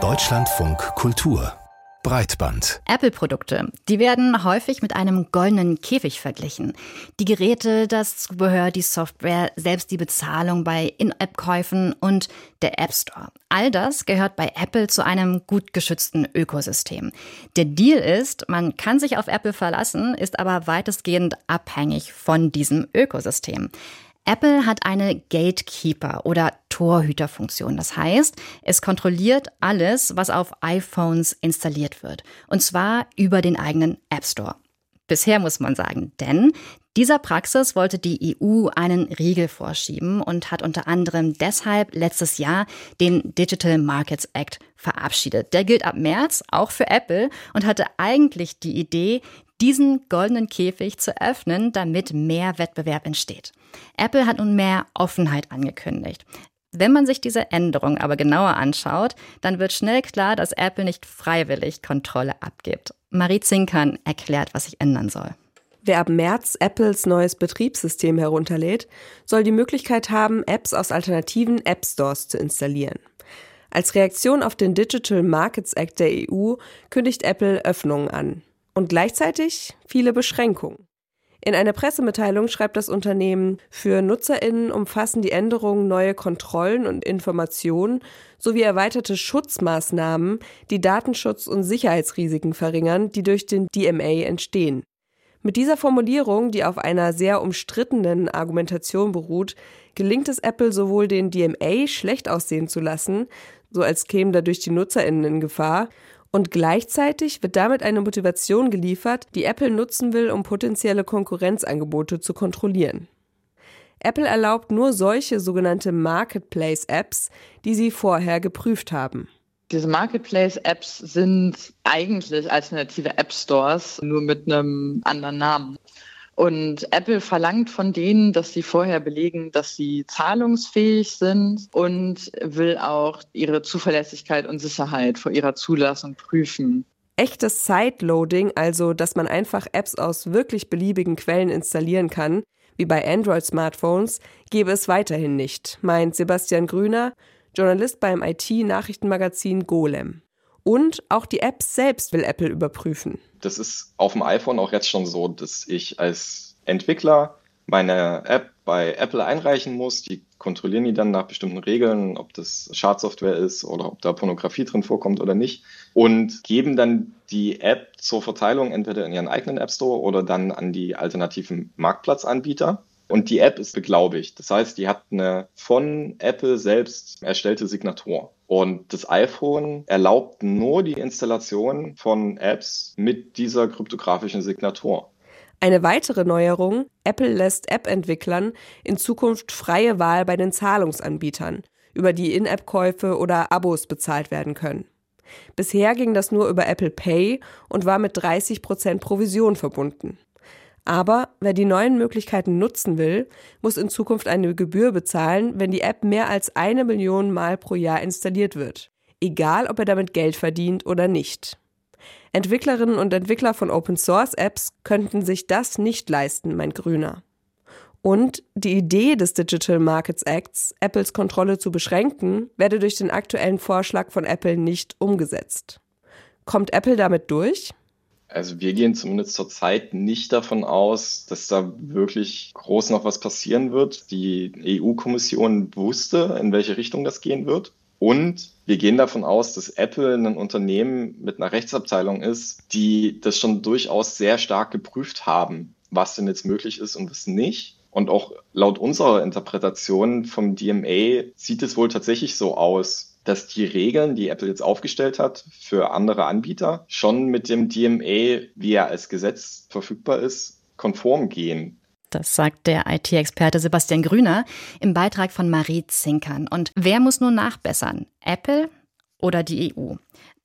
Deutschlandfunk Kultur Breitband. Apple-Produkte, die werden häufig mit einem goldenen Käfig verglichen. Die Geräte, das Zubehör, die Software, selbst die Bezahlung bei In-App-Käufen und der App Store. All das gehört bei Apple zu einem gut geschützten Ökosystem. Der Deal ist, man kann sich auf Apple verlassen, ist aber weitestgehend abhängig von diesem Ökosystem. Apple hat eine Gatekeeper oder Torhüterfunktion. Das heißt, es kontrolliert alles, was auf iPhones installiert wird. Und zwar über den eigenen App Store. Bisher muss man sagen, denn dieser Praxis wollte die EU einen Riegel vorschieben und hat unter anderem deshalb letztes Jahr den Digital Markets Act verabschiedet. Der gilt ab März auch für Apple und hatte eigentlich die Idee, diesen goldenen Käfig zu öffnen, damit mehr Wettbewerb entsteht. Apple hat nun mehr Offenheit angekündigt. Wenn man sich diese Änderung aber genauer anschaut, dann wird schnell klar, dass Apple nicht freiwillig Kontrolle abgibt. Marie Zinkern erklärt, was sich ändern soll. Wer ab März Apples neues Betriebssystem herunterlädt, soll die Möglichkeit haben, Apps aus alternativen App Stores zu installieren. Als Reaktion auf den Digital Markets Act der EU kündigt Apple Öffnungen an und gleichzeitig viele Beschränkungen. In einer Pressemitteilung schreibt das Unternehmen, für Nutzerinnen umfassen die Änderungen neue Kontrollen und Informationen sowie erweiterte Schutzmaßnahmen, die Datenschutz- und Sicherheitsrisiken verringern, die durch den DMA entstehen. Mit dieser Formulierung, die auf einer sehr umstrittenen Argumentation beruht, gelingt es Apple sowohl den DMA schlecht aussehen zu lassen, so als kämen dadurch die Nutzerinnen in Gefahr, und gleichzeitig wird damit eine Motivation geliefert, die Apple nutzen will, um potenzielle Konkurrenzangebote zu kontrollieren. Apple erlaubt nur solche sogenannte Marketplace-Apps, die sie vorher geprüft haben. Diese Marketplace-Apps sind eigentlich alternative App-Stores, nur mit einem anderen Namen. Und Apple verlangt von denen, dass sie vorher belegen, dass sie zahlungsfähig sind und will auch ihre Zuverlässigkeit und Sicherheit vor ihrer Zulassung prüfen. Echtes Sideloading, also dass man einfach Apps aus wirklich beliebigen Quellen installieren kann, wie bei Android-Smartphones, gäbe es weiterhin nicht, meint Sebastian Grüner, Journalist beim IT-Nachrichtenmagazin Golem. Und auch die Apps selbst will Apple überprüfen. Das ist auf dem iPhone auch jetzt schon so, dass ich als Entwickler meine App bei Apple einreichen muss. Die kontrollieren die dann nach bestimmten Regeln, ob das Schadsoftware ist oder ob da Pornografie drin vorkommt oder nicht. Und geben dann die App zur Verteilung entweder in ihren eigenen App Store oder dann an die alternativen Marktplatzanbieter. Und die App ist beglaubigt. Das heißt, die hat eine von Apple selbst erstellte Signatur. Und das iPhone erlaubt nur die Installation von Apps mit dieser kryptografischen Signatur. Eine weitere Neuerung, Apple lässt App-Entwicklern in Zukunft freie Wahl bei den Zahlungsanbietern, über die In-App-Käufe oder Abos bezahlt werden können. Bisher ging das nur über Apple Pay und war mit 30 Prozent Provision verbunden. Aber wer die neuen Möglichkeiten nutzen will, muss in Zukunft eine Gebühr bezahlen, wenn die App mehr als eine Million Mal pro Jahr installiert wird. Egal, ob er damit Geld verdient oder nicht. Entwicklerinnen und Entwickler von Open Source Apps könnten sich das nicht leisten, meint Grüner. Und die Idee des Digital Markets Acts, Apples Kontrolle zu beschränken, werde durch den aktuellen Vorschlag von Apple nicht umgesetzt. Kommt Apple damit durch? Also wir gehen zumindest zurzeit nicht davon aus, dass da wirklich groß noch was passieren wird. Die EU-Kommission wusste, in welche Richtung das gehen wird. Und wir gehen davon aus, dass Apple ein Unternehmen mit einer Rechtsabteilung ist, die das schon durchaus sehr stark geprüft haben, was denn jetzt möglich ist und was nicht. Und auch laut unserer Interpretation vom DMA sieht es wohl tatsächlich so aus, dass die Regeln, die Apple jetzt aufgestellt hat für andere Anbieter, schon mit dem DMA, wie er als Gesetz verfügbar ist, konform gehen. Das sagt der IT-Experte Sebastian Grüner im Beitrag von Marie Zinkern. Und wer muss nun nachbessern? Apple oder die EU?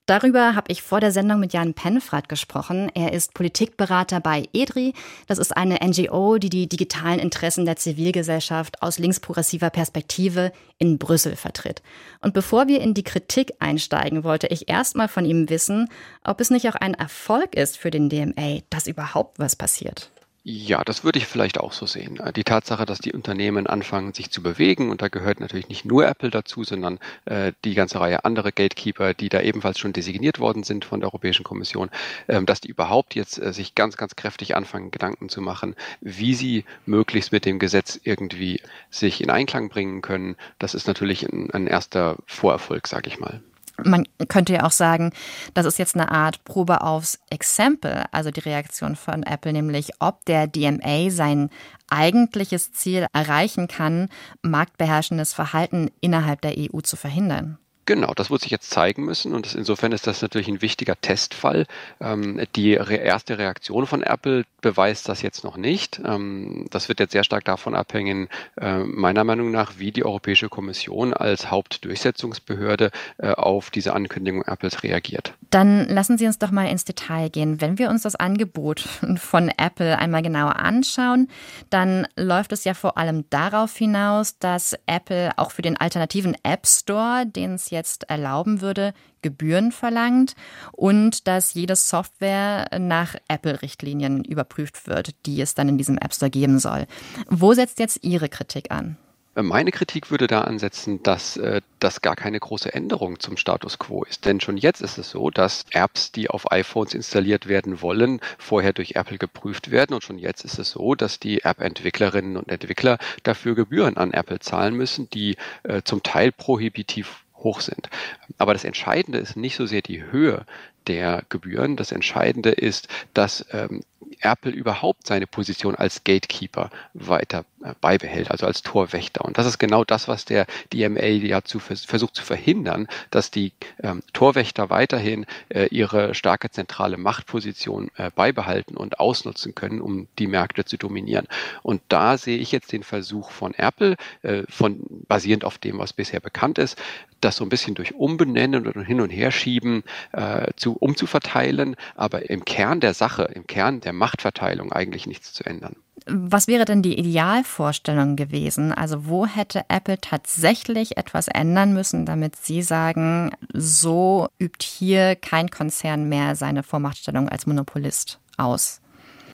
Darüber habe ich vor der Sendung mit Jan Penfrath gesprochen. Er ist Politikberater bei EDRI. Das ist eine NGO, die die digitalen Interessen der Zivilgesellschaft aus linksprogressiver Perspektive in Brüssel vertritt. Und bevor wir in die Kritik einsteigen, wollte ich erstmal von ihm wissen, ob es nicht auch ein Erfolg ist für den DMA, dass überhaupt was passiert. Ja, das würde ich vielleicht auch so sehen. Äh, die Tatsache, dass die Unternehmen anfangen, sich zu bewegen, und da gehört natürlich nicht nur Apple dazu, sondern äh, die ganze Reihe anderer Gatekeeper, die da ebenfalls schon designiert worden sind von der Europäischen Kommission, ähm, dass die überhaupt jetzt äh, sich ganz, ganz kräftig anfangen, Gedanken zu machen, wie sie möglichst mit dem Gesetz irgendwie sich in Einklang bringen können. Das ist natürlich ein, ein erster Vorerfolg, sage ich mal. Man könnte ja auch sagen, das ist jetzt eine Art Probe aufs Exempel, also die Reaktion von Apple, nämlich ob der DMA sein eigentliches Ziel erreichen kann, marktbeherrschendes Verhalten innerhalb der EU zu verhindern. Genau, das wird sich jetzt zeigen müssen und das, insofern ist das natürlich ein wichtiger Testfall. Ähm, die re erste Reaktion von Apple beweist das jetzt noch nicht. Ähm, das wird jetzt sehr stark davon abhängen, äh, meiner Meinung nach, wie die Europäische Kommission als Hauptdurchsetzungsbehörde äh, auf diese Ankündigung Apples reagiert. Dann lassen Sie uns doch mal ins Detail gehen. Wenn wir uns das Angebot von Apple einmal genauer anschauen, dann läuft es ja vor allem darauf hinaus, dass Apple auch für den alternativen App Store, den es jetzt erlauben würde, Gebühren verlangt und dass jede Software nach Apple-Richtlinien überprüft wird, die es dann in diesem App Store geben soll. Wo setzt jetzt Ihre Kritik an? Meine Kritik würde da ansetzen, dass äh, das gar keine große Änderung zum Status quo ist. Denn schon jetzt ist es so, dass Apps, die auf iPhones installiert werden wollen, vorher durch Apple geprüft werden. Und schon jetzt ist es so, dass die App-Entwicklerinnen und Entwickler dafür Gebühren an Apple zahlen müssen, die äh, zum Teil prohibitiv hoch sind. Aber das Entscheidende ist nicht so sehr die Höhe der Gebühren. Das Entscheidende ist, dass ähm, Apple überhaupt seine Position als Gatekeeper weiter äh, beibehält, also als Torwächter. Und das ist genau das, was der DMA ja zu, versucht zu verhindern, dass die ähm, Torwächter weiterhin äh, ihre starke zentrale Machtposition äh, beibehalten und ausnutzen können, um die Märkte zu dominieren. Und da sehe ich jetzt den Versuch von Apple, äh, von basierend auf dem, was bisher bekannt ist, das so ein bisschen durch Umbenennen und hin und her schieben äh, zu, umzuverteilen, aber im Kern der Sache, im Kern der Machtverteilung eigentlich nichts zu ändern. Was wäre denn die Idealvorstellung gewesen? Also wo hätte Apple tatsächlich etwas ändern müssen, damit Sie sagen, so übt hier kein Konzern mehr seine Vormachtstellung als Monopolist aus?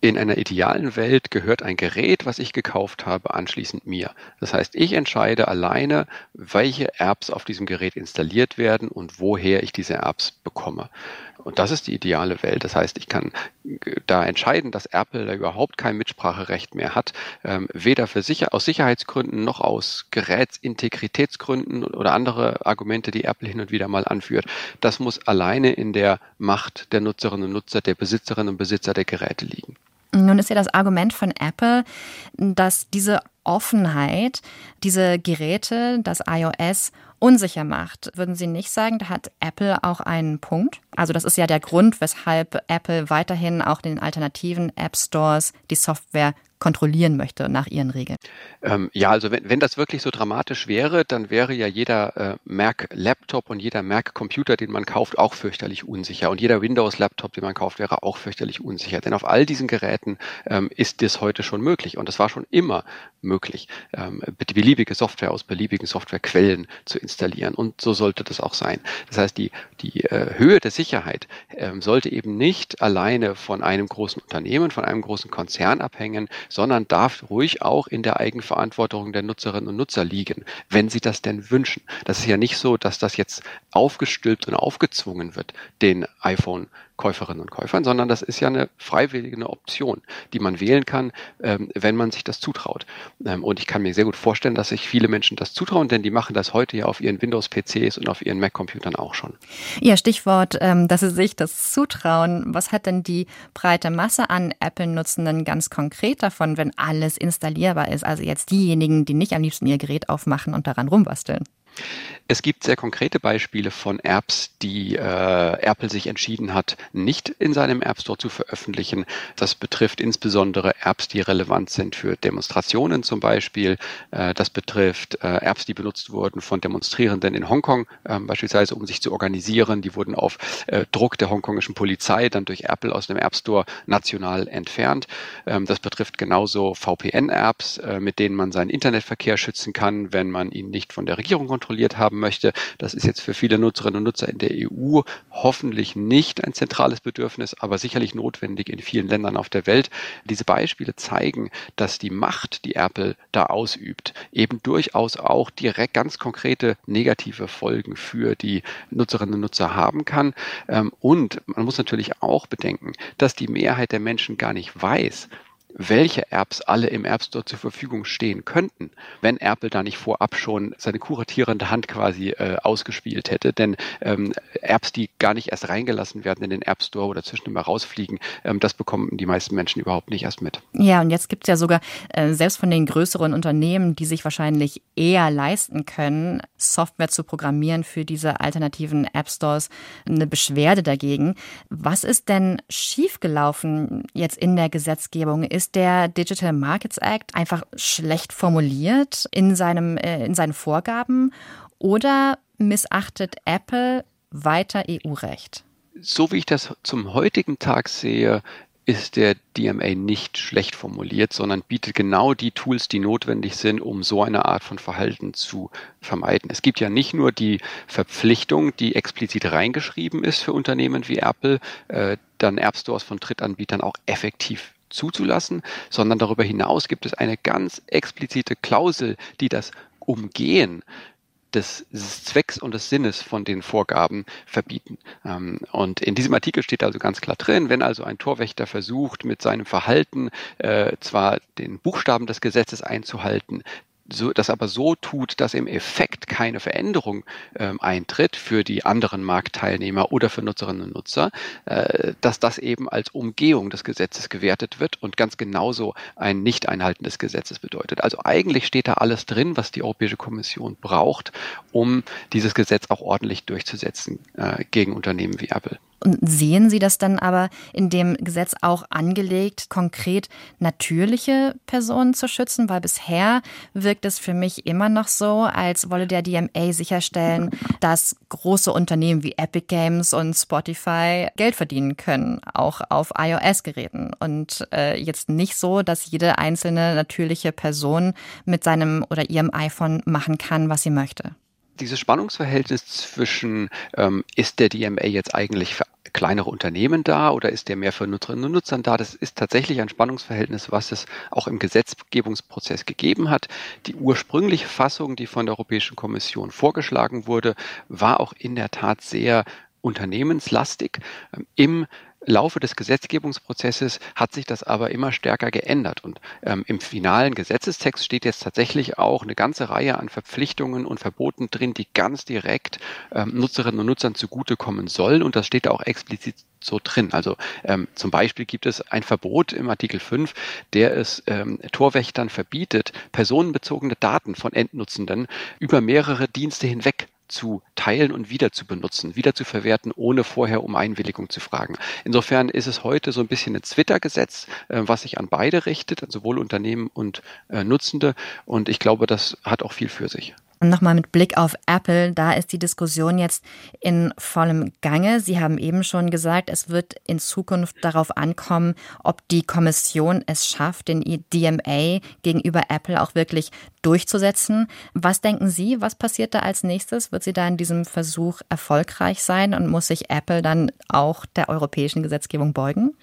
In einer idealen Welt gehört ein Gerät, was ich gekauft habe, anschließend mir. Das heißt, ich entscheide alleine, welche Apps auf diesem Gerät installiert werden und woher ich diese Apps bekomme. Und das ist die ideale Welt. Das heißt, ich kann da entscheiden, dass Apple da überhaupt kein Mitspracherecht mehr hat, ähm, weder für sicher, aus Sicherheitsgründen noch aus Gerätsintegritätsgründen oder andere Argumente, die Apple hin und wieder mal anführt. Das muss alleine in der Macht der Nutzerinnen und Nutzer, der Besitzerinnen und Besitzer der Geräte liegen. Nun ist ja das Argument von Apple, dass diese Offenheit diese Geräte, das iOS, unsicher macht. Würden Sie nicht sagen, da hat Apple auch einen Punkt? Also das ist ja der Grund, weshalb Apple weiterhin auch den alternativen App Stores die Software kontrollieren möchte nach ihren Regeln. Ähm, ja, also wenn, wenn das wirklich so dramatisch wäre, dann wäre ja jeder äh, Mac-Laptop und jeder Mac-Computer, den man kauft, auch fürchterlich unsicher. Und jeder Windows-Laptop, den man kauft, wäre auch fürchterlich unsicher. Denn auf all diesen Geräten ähm, ist das heute schon möglich. Und das war schon immer möglich, ähm, beliebige Software aus beliebigen Softwarequellen zu installieren. Und so sollte das auch sein. Das heißt, die, die äh, Höhe der Sicherheit ähm, sollte eben nicht alleine von einem großen Unternehmen, von einem großen Konzern abhängen, sondern darf ruhig auch in der Eigenverantwortung der Nutzerinnen und Nutzer liegen, wenn sie das denn wünschen. Das ist ja nicht so, dass das jetzt aufgestülpt und aufgezwungen wird, den iPhone Käuferinnen und Käufern, sondern das ist ja eine freiwillige Option, die man wählen kann, ähm, wenn man sich das zutraut. Ähm, und ich kann mir sehr gut vorstellen, dass sich viele Menschen das zutrauen, denn die machen das heute ja auf ihren Windows-PCs und auf ihren Mac-Computern auch schon. Ja, Stichwort, ähm, dass sie sich das zutrauen. Was hat denn die breite Masse an Apple-Nutzenden ganz konkret davon, wenn alles installierbar ist? Also jetzt diejenigen, die nicht am liebsten ihr Gerät aufmachen und daran rumbasteln. Es gibt sehr konkrete Beispiele von Apps, die äh, Apple sich entschieden hat, nicht in seinem App Store zu veröffentlichen. Das betrifft insbesondere Apps, die relevant sind für Demonstrationen zum Beispiel. Äh, das betrifft äh, Apps, die benutzt wurden von Demonstrierenden in Hongkong, äh, beispielsweise um sich zu organisieren. Die wurden auf äh, Druck der hongkongischen Polizei dann durch Apple aus dem App Store national entfernt. Ähm, das betrifft genauso VPN-Apps, äh, mit denen man seinen Internetverkehr schützen kann, wenn man ihn nicht von der Regierung kontrolliert kontrolliert haben möchte. Das ist jetzt für viele Nutzerinnen und Nutzer in der EU hoffentlich nicht ein zentrales Bedürfnis, aber sicherlich notwendig in vielen Ländern auf der Welt. Diese Beispiele zeigen, dass die Macht, die Apple da ausübt, eben durchaus auch direkt ganz konkrete negative Folgen für die Nutzerinnen und Nutzer haben kann. Ähm, und man muss natürlich auch bedenken, dass die Mehrheit der Menschen gar nicht weiß, welche Apps alle im App Store zur Verfügung stehen könnten, wenn Apple da nicht vorab schon seine kuratierende Hand quasi äh, ausgespielt hätte. Denn ähm, Apps, die gar nicht erst reingelassen werden in den App Store oder zwischendurch mal rausfliegen, ähm, das bekommen die meisten Menschen überhaupt nicht erst mit. Ja, und jetzt gibt es ja sogar äh, selbst von den größeren Unternehmen, die sich wahrscheinlich eher leisten können, Software zu programmieren für diese alternativen App Stores, eine Beschwerde dagegen. Was ist denn schiefgelaufen jetzt in der Gesetzgebung? Ist der Digital Markets Act einfach schlecht formuliert in, seinem, äh, in seinen Vorgaben oder missachtet Apple weiter EU-Recht? So wie ich das zum heutigen Tag sehe, ist der DMA nicht schlecht formuliert, sondern bietet genau die Tools, die notwendig sind, um so eine Art von Verhalten zu vermeiden. Es gibt ja nicht nur die Verpflichtung, die explizit reingeschrieben ist für Unternehmen wie Apple, äh, dann App Stores von Drittanbietern auch effektiv zuzulassen, sondern darüber hinaus gibt es eine ganz explizite Klausel, die das Umgehen des Zwecks und des Sinnes von den Vorgaben verbieten. Ähm, und in diesem Artikel steht also ganz klar drin, wenn also ein Torwächter versucht, mit seinem Verhalten äh, zwar den Buchstaben des Gesetzes einzuhalten, so, das aber so tut, dass im Effekt keine Veränderung ähm, eintritt für die anderen Marktteilnehmer oder für Nutzerinnen und Nutzer, äh, dass das eben als Umgehung des Gesetzes gewertet wird und ganz genauso ein Nicht-Einhalten des Gesetzes bedeutet. Also eigentlich steht da alles drin, was die Europäische Kommission braucht, um dieses Gesetz auch ordentlich durchzusetzen äh, gegen Unternehmen wie Apple. Und sehen Sie das dann aber in dem Gesetz auch angelegt, konkret natürliche Personen zu schützen? Weil bisher wirkt es für mich immer noch so, als wolle der DMA sicherstellen, dass große Unternehmen wie Epic Games und Spotify Geld verdienen können, auch auf iOS-Geräten. Und äh, jetzt nicht so, dass jede einzelne natürliche Person mit seinem oder ihrem iPhone machen kann, was sie möchte dieses Spannungsverhältnis zwischen, ähm, ist der DMA jetzt eigentlich für kleinere Unternehmen da oder ist der mehr für Nutzerinnen und Nutzern da? Das ist tatsächlich ein Spannungsverhältnis, was es auch im Gesetzgebungsprozess gegeben hat. Die ursprüngliche Fassung, die von der Europäischen Kommission vorgeschlagen wurde, war auch in der Tat sehr unternehmenslastig. Ähm, Im Laufe des Gesetzgebungsprozesses hat sich das aber immer stärker geändert. Und ähm, im finalen Gesetzestext steht jetzt tatsächlich auch eine ganze Reihe an Verpflichtungen und Verboten drin, die ganz direkt ähm, Nutzerinnen und Nutzern zugutekommen sollen. Und das steht auch explizit so drin. Also ähm, zum Beispiel gibt es ein Verbot im Artikel 5, der es ähm, Torwächtern verbietet, personenbezogene Daten von Endnutzenden über mehrere Dienste hinweg zu teilen und wieder zu benutzen, wieder zu verwerten, ohne vorher um Einwilligung zu fragen. Insofern ist es heute so ein bisschen ein Twitter-Gesetz, äh, was sich an beide richtet, sowohl Unternehmen und äh, Nutzende. Und ich glaube, das hat auch viel für sich. Nochmal mit Blick auf Apple, da ist die Diskussion jetzt in vollem Gange. Sie haben eben schon gesagt, es wird in Zukunft darauf ankommen, ob die Kommission es schafft, den DMA gegenüber Apple auch wirklich durchzusetzen. Was denken Sie, was passiert da als nächstes? Wird sie da in diesem Versuch erfolgreich sein und muss sich Apple dann auch der europäischen Gesetzgebung beugen?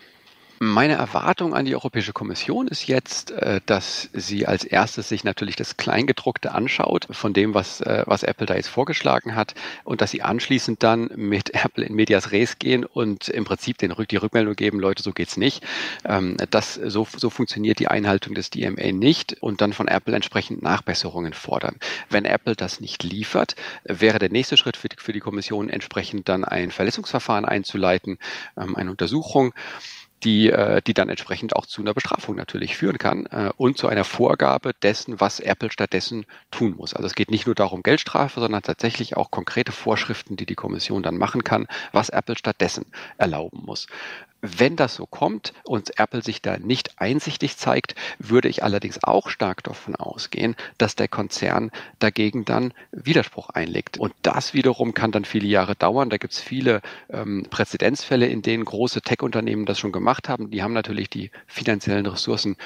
Meine Erwartung an die Europäische Kommission ist jetzt, äh, dass sie als erstes sich natürlich das Kleingedruckte anschaut von dem, was, äh, was Apple da jetzt vorgeschlagen hat und dass sie anschließend dann mit Apple in Medias Res gehen und im Prinzip den, die Rückmeldung geben, Leute, so geht's nicht. Ähm, das, so, so funktioniert die Einhaltung des DMA nicht und dann von Apple entsprechend Nachbesserungen fordern. Wenn Apple das nicht liefert, wäre der nächste Schritt für die, für die Kommission entsprechend dann ein Verletzungsverfahren einzuleiten, ähm, eine Untersuchung die, äh, die dann entsprechend auch zu einer Bestrafung natürlich führen kann äh, und zu einer Vorgabe dessen, was Apple stattdessen tun muss. Also es geht nicht nur darum Geldstrafe, sondern tatsächlich auch konkrete Vorschriften, die die Kommission dann machen kann, was Apple stattdessen erlauben muss. Wenn das so kommt und Apple sich da nicht einsichtig zeigt, würde ich allerdings auch stark davon ausgehen, dass der Konzern dagegen dann Widerspruch einlegt. Und das wiederum kann dann viele Jahre dauern. Da gibt es viele ähm, Präzedenzfälle, in denen große Tech-Unternehmen das schon gemacht haben. Die haben natürlich die finanziellen Ressourcen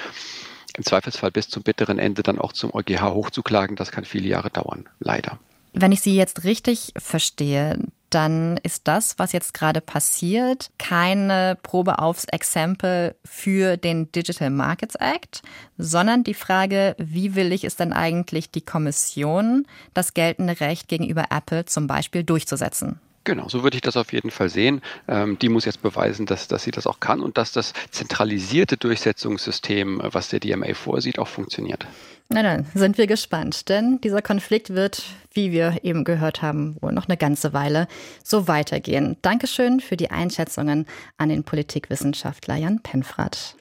im Zweifelsfall bis zum bitteren Ende dann auch zum EuGH hochzuklagen. Das kann viele Jahre dauern, leider. Wenn ich Sie jetzt richtig verstehe, dann ist das, was jetzt gerade passiert, keine Probe aufs Exempel für den Digital Markets Act, sondern die Frage, wie willig ist denn eigentlich die Kommission, das geltende Recht gegenüber Apple zum Beispiel durchzusetzen? Genau, so würde ich das auf jeden Fall sehen. Ähm, die muss jetzt beweisen, dass, dass sie das auch kann und dass das zentralisierte Durchsetzungssystem, was der DMA vorsieht, auch funktioniert. Na dann sind wir gespannt, denn dieser Konflikt wird, wie wir eben gehört haben, wohl noch eine ganze Weile so weitergehen. Dankeschön für die Einschätzungen an den Politikwissenschaftler Jan Penfrath.